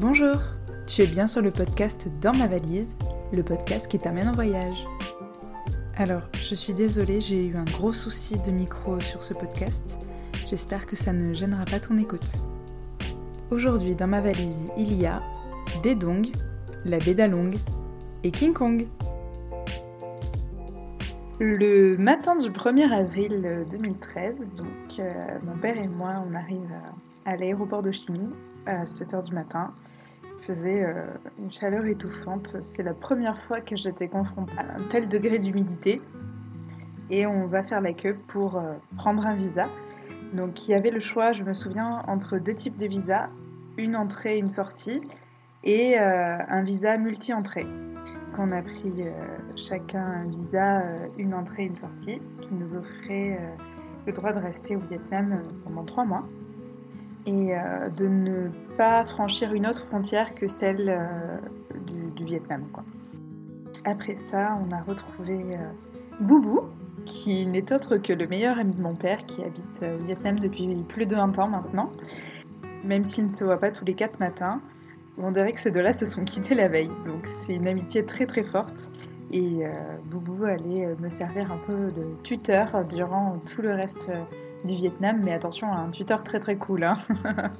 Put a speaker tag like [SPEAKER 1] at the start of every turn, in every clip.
[SPEAKER 1] Bonjour, tu es bien sur le podcast Dans ma valise, le podcast qui t'amène en voyage. Alors, je suis désolée, j'ai eu un gros souci de micro sur ce podcast. J'espère que ça ne gênera pas ton écoute. Aujourd'hui, dans ma valise, il y a des dongs, la baie d'Along et King Kong. Le matin du 1er avril 2013, donc euh, mon père et moi, on arrive à, l'aéroport de Chimie à 7h du matin. Il faisait euh, une chaleur étouffante. C'est la première fois que j'étais confrontée à un tel degré d'humidité. Et on va faire la queue pour euh, prendre un visa. Donc il y avait le choix, je me souviens, entre deux types de visas, une entrée et une sortie, et un visa multi-entrée on a pris euh, chacun un visa, euh, une entrée et une sortie, qui nous offrait euh, le droit de rester au Vietnam pendant trois mois et de ne pas franchir une autre frontière que celle du, Vietnam. Après ça, on a retrouvé Boubou, qui n'est autre que le meilleur ami de mon père qui habite au Vietnam depuis plus de 20 ans maintenant. Même s'il ne se voit pas tous les quatre matins, on dirait que ces deux-là se sont quittés la veille. Donc c'est une amitié très très forte. Et euh, Boubou allait euh, me servir un peu de tuteur durant tout le reste euh, du Vietnam. Mais attention, un tuteur très très cool. Hein.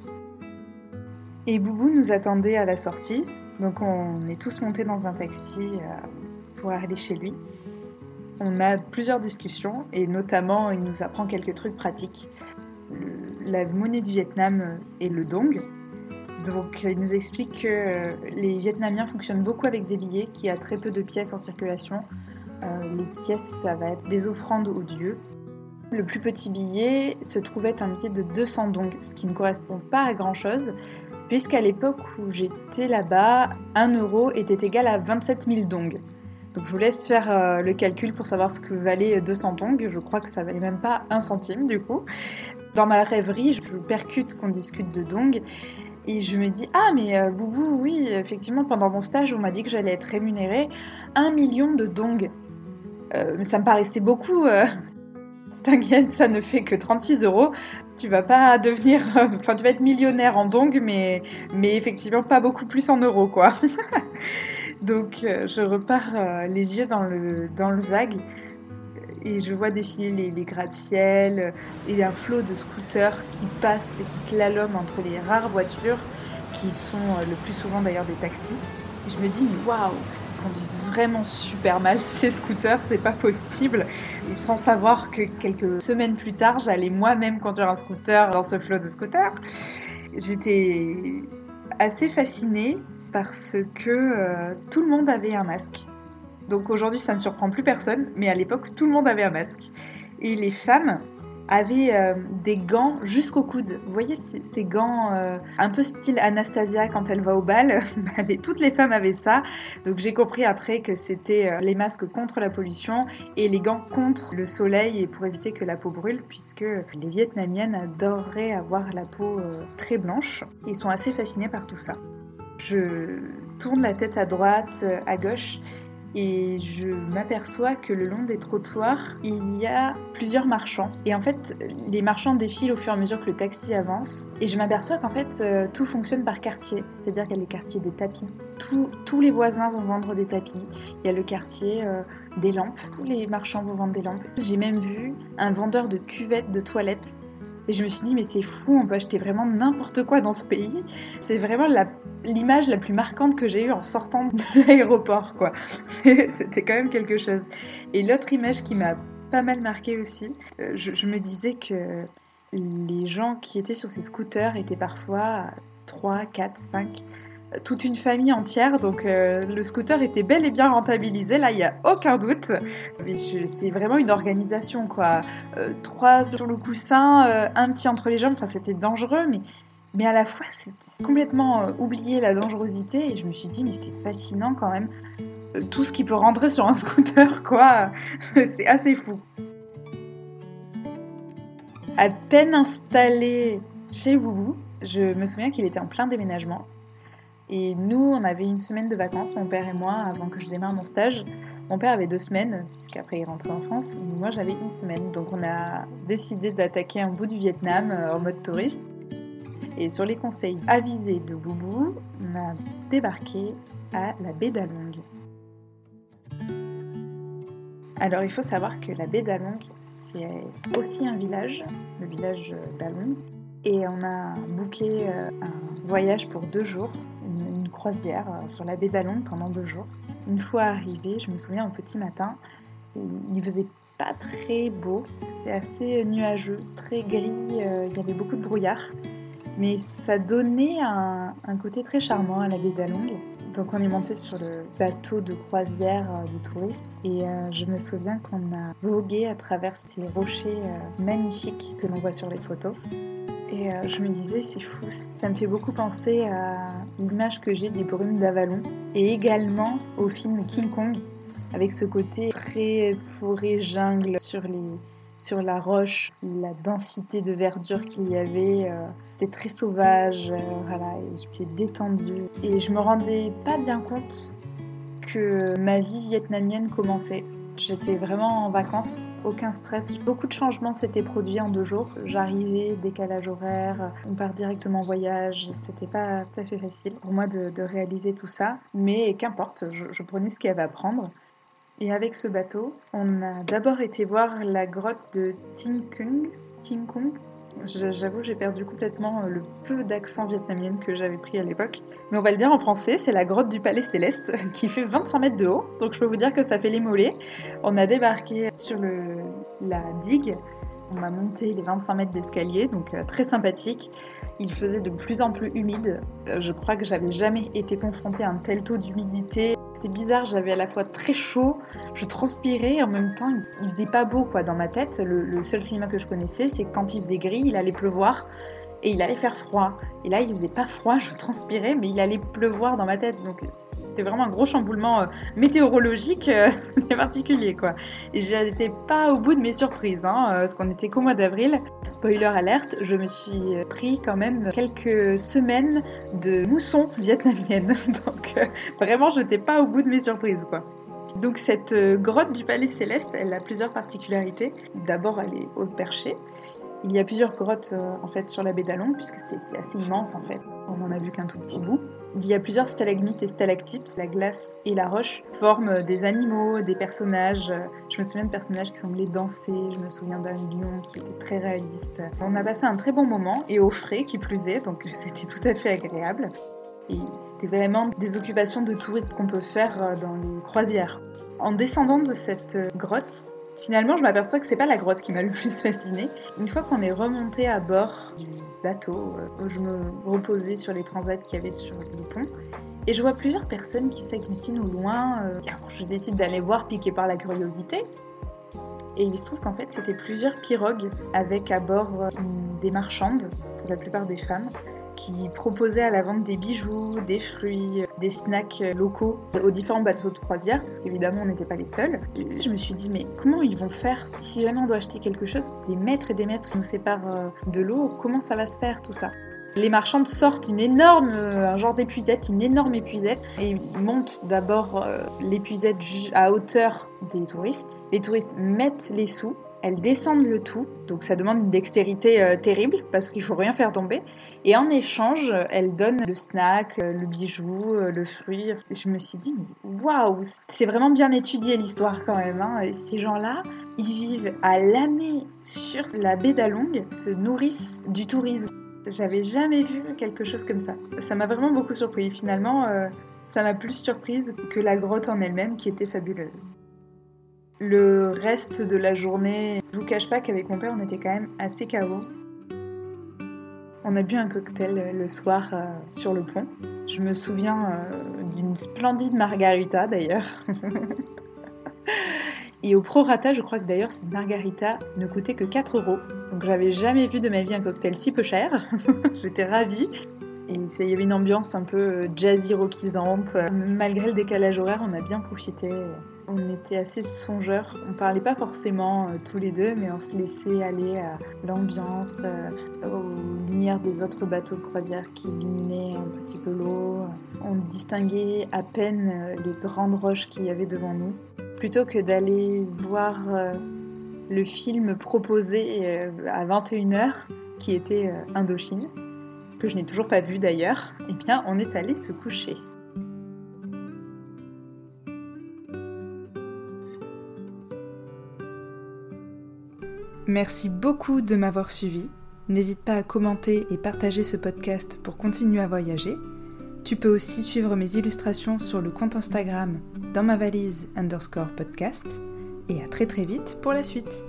[SPEAKER 1] et Boubou nous attendait à la sortie. Donc on est tous montés dans un taxi pour aller chez lui. On a plusieurs discussions et notamment il nous apprend quelques trucs pratiques. la monnaie du Vietnam est le dong, donc il nous explique que les Vietnamiens fonctionnent beaucoup avec des billets, qui a très peu de pièces en circulation. Euh, les pièces, ça va être des offrandes aux dieux. Le plus petit billet se trouvait un billet de 200 dong, ce qui ne correspond pas à grand chose, puisqu'à l'époque où j'étais là-bas, 1 euro était égal à 27 000 dong. Donc je vous laisse faire euh, le calcul pour savoir ce que valait 200 dong. Je crois que ça valait même pas un centime du coup. Dans ma rêverie, je percute qu'on discute de dong et je me dis, ah mais euh, Boubou, oui, effectivement, pendant mon stage, on m'a dit que j'allais être rémunérée un million de dong. Euh, mais ça me paraissait beaucoup. Euh. T'inquiète, ça ne fait que 36 euros. Tu vas pas devenir. Enfin, tu vas être millionnaire en dong, mais, effectivement pas beaucoup plus en euros, quoi. Donc, je repars les yeux dans le, dans le vague et je vois défiler les, gratte-ciel et un flot de scooters qui passent et qui slaloment entre les rares voitures qui sont euh, le plus souvent d'ailleurs des taxis. Et je me dis, waouh, conduisent vraiment super mal ces scooters, c'est pas possible. Sans savoir que quelques semaines plus tard, j'allais moi-même conduire un scooter dans ce flot de scooters. J'étais assez fascinée parce que euh, tout le monde avait un masque. Donc aujourd'hui, ça ne surprend plus personne, mais à l'époque, tout le monde avait un masque. Et les femmes avaient euh, des gants jusqu'au coude. Vous voyez ces, gants euh, un peu style Anastasia quand elle va au bal? Bah, Toutes les femmes avaient ça. Donc j'ai compris après que c'était euh, les masques contre la pollution et les gants contre le soleil et pour éviter que la peau brûle, puisque les Vietnamiennes adoreraient avoir la peau très blanche. Ils sont assez fascinés par tout ça. Je tourne la tête à droite, à gauche et je m'aperçois que le long des trottoirs, il y a plusieurs marchands. Et en fait, les marchands défilent au fur et à mesure que le taxi avance. Et je m'aperçois qu'en fait, euh, tout fonctionne par quartier. C'est-à-dire qu'il y a le quartier des tapis. tous les voisins vont vendre des tapis. Il y a le quartier euh, des lampes. Tous les marchands vont vendre des lampes. J'ai même vu un vendeur de cuvettes de toilettes et je me suis dit, mais c'est fou, on peut acheter vraiment n'importe quoi dans ce pays. C'est vraiment l'image la, plus marquante que j'ai eue en sortant de l'aéroport, quoi. C'était quand même quelque chose. Et l'autre image qui m'a pas mal marquée aussi, euh, je, je, me disais que les gens qui étaient sur ces scooters étaient parfois 3, 4, 5 toute une famille entière. Donc euh, le scooter était bel et bien rentabilisé, là il n'y a aucun doute. C'était vraiment une organisation quoi. Euh, trois sur le coussin, euh, un petit entre les jambes, enfin c'était dangereux, mais, mais à la fois c'était complètement oublié la dangerosité et je me suis dit mais c'est fascinant quand même. tout ce qui peut rentrer sur un scooter quoi, c'est assez fou. À peine installé chez Boubou, je me souviens qu'il était en plein déménagement et nous, on avait une semaine de vacances, mon père et moi, avant que je démarre mon stage. Mon père avait deux semaines, puisqu'après il rentrait en France. Et moi, j'avais une semaine. Donc, on a décidé d'attaquer un bout du Vietnam euh, en mode touriste. Et sur les conseils avisés de Boubou, on a débarqué à la baie d'Along. Alors il faut savoir que la baie d'Along, c'est aussi un village, le village d'Along. Et on a booké euh, un voyage pour deux jours, croisière euh, sur la baie d'Along pendant deux jours. Une fois arrivé, je me souviens au petit matin, il faisait pas très beau, c'était assez nuageux, très gris, euh, il y avait beaucoup de brouillard. Mais ça donnait un, côté très charmant à la baie d'Along. Donc on est monté sur le bateau de croisière euh, de touristes et je me souviens qu'on a vogué à travers ces rochers magnifiques que l'on voit sur les photos. Et je me disais, c'est fou, ça me fait beaucoup penser à l'image que j'ai des brumes d'Avalon et également au film King Kong avec ce côté très forêt jungle sur sur la roche, la densité de verdure qu'il y avait, euh, c'était très sauvage, euh, voilà, j'étais détendue et je me rendais pas bien compte que ma vie vietnamienne commençait. J'étais vraiment en vacances, aucun stress. Beaucoup de changements s'étaient produits en deux jours. J'arrivais, décalage horaire, on part directement en voyage. C'était pas tout à fait facile pour moi de, réaliser tout ça. Mais qu'importe, je, je prenais ce qu'il y avait à prendre. Et avec ce bateau, on a d'abord été voir la grotte de Ting Kung. J'avoue, j'ai perdu complètement euh, le peu d'accent vietnamien que j'avais pris à l'époque. Mais on va le dire en français, c'est la grotte du Palais Céleste qui fait 25 mètres de haut. Donc je peux vous dire que ça fait les mollets. On a débarqué sur la digue. On a monté les 25 mètres d'escalier, donc euh, très sympathique. Il faisait de plus en plus humide. Euh, je crois que j'avais jamais été confrontée à un tel taux d'humidité. C'était bizarre, j'avais à la fois très chaud, je transpirais en même temps il faisait pas beau quoi dans ma tête. Le, seul climat que je connaissais, c'est quand il faisait gris, il allait pleuvoir et il allait faire froid. Et là il faisait pas froid, je transpirais, mais il allait pleuvoir dans ma tête. Donc c'était vraiment un gros chamboulement euh, météorologique euh, particulier quoi. Et j'étais pas au bout de mes surprises, hein, euh, parce qu'on était qu'au mois d'avril. Spoiler alerte, je me suis pris quand même quelques semaines de mousson vietnamienne. Donc vraiment, je n'étais pas au bout de mes surprises quoi. Donc cette grotte du Palais Céleste, elle a plusieurs particularités. D'abord, elle est haute perchée. Il y a plusieurs grottes en fait sur la baie d'Along puisque c'est assez immense en fait. On n'en a vu qu'un tout petit bout. Il y a plusieurs stalagmites et stalactites. La glace et la roche forment des animaux, des personnages. Je me souviens de personnages qui semblaient danser. Je me souviens d'un lion qui était très réaliste. On a passé un très bon moment et au frais qui plus est, donc c'était tout à fait agréable. Et c'était vraiment des occupations de touristes qu'on peut faire dans les croisières. En descendant de cette grotte, Finalement, je m'aperçois que c'est pas la grotte qui m'a le plus fascinée. Une fois qu'on est remonté à bord du bateau, euh, où je me reposais sur les transats qu'il y avait sur le pont, et je vois plusieurs personnes qui s'agglutinent au loin. Euh, je décide d'aller voir, piqué par la curiosité. Et il se trouve qu'en fait, c'était plusieurs pirogues avec à bord euh, des marchandes, pour la plupart des femmes, qui proposait à la vente des bijoux, des fruits, des snacks locaux aux différents bateaux de croisière, parce qu'évidemment on n'était pas les seuls. Je me suis dit mais comment ils vont faire? Si jamais on doit acheter quelque chose Des mètres et des mètres nous séparent euh, de l'eau, comment ça va se faire tout ça? Les marchands sortent une énorme, euh, un genre d'épuisette, une énorme épuisette, et montent d'abord euh, l'épuisette à hauteur des touristes. Les touristes mettent les sous, elles descendent le tout, donc ça demande une dextérité euh, terrible parce qu'il faut rien faire tomber. Et en échange, elles donnent le snack, euh, le bijou, euh, le fruit. Et je me suis dit, waouh, c'est vraiment bien étudié l'histoire quand même. Hein. Et ces gens-là, ils vivent à l'année sur la baie d'Along, se nourrissent du tourisme. J'avais jamais vu quelque chose comme ça. Ça m'a vraiment beaucoup surpris. Finalement, ça m'a plus surprise que la grotte en elle-même qui était fabuleuse. Le reste de la journée, je vous cache pas qu'avec mon père, on était quand même assez KO. On a bu un cocktail le soir euh, sur le pont. Je me souviens euh, d'une splendide margarita d'ailleurs. Et au prorata, je crois que d'ailleurs cette margarita ne coûtait que 4 euros. Donc j'avais jamais vu de ma vie un cocktail si peu cher. J'étais ravie. Il y avait une ambiance un peu euh, jazzy rockisante. Malgré le décalage horaire, on a bien profité on était assez songeurs. On parlait pas forcément euh, tous les deux, mais on se laissait aller à l'ambiance, euh, aux lumières des autres bateaux de croisière qui illuminaient un petit peu l'eau. On distinguait à peine les grandes roches qu'il y avait devant nous. Plutôt que d'aller voir le film proposé à 21h, qui était Indochine. Que je n'ai toujours pas vu d'ailleurs, eh bien on est allé se coucher. Merci beaucoup de m'avoir suivi. N'hésite pas à commenter et partager ce podcast pour continuer à voyager. Tu peux aussi suivre mes illustrations sur le compte Instagram dans ma valise underscore podcast. Et à très très vite pour la suite.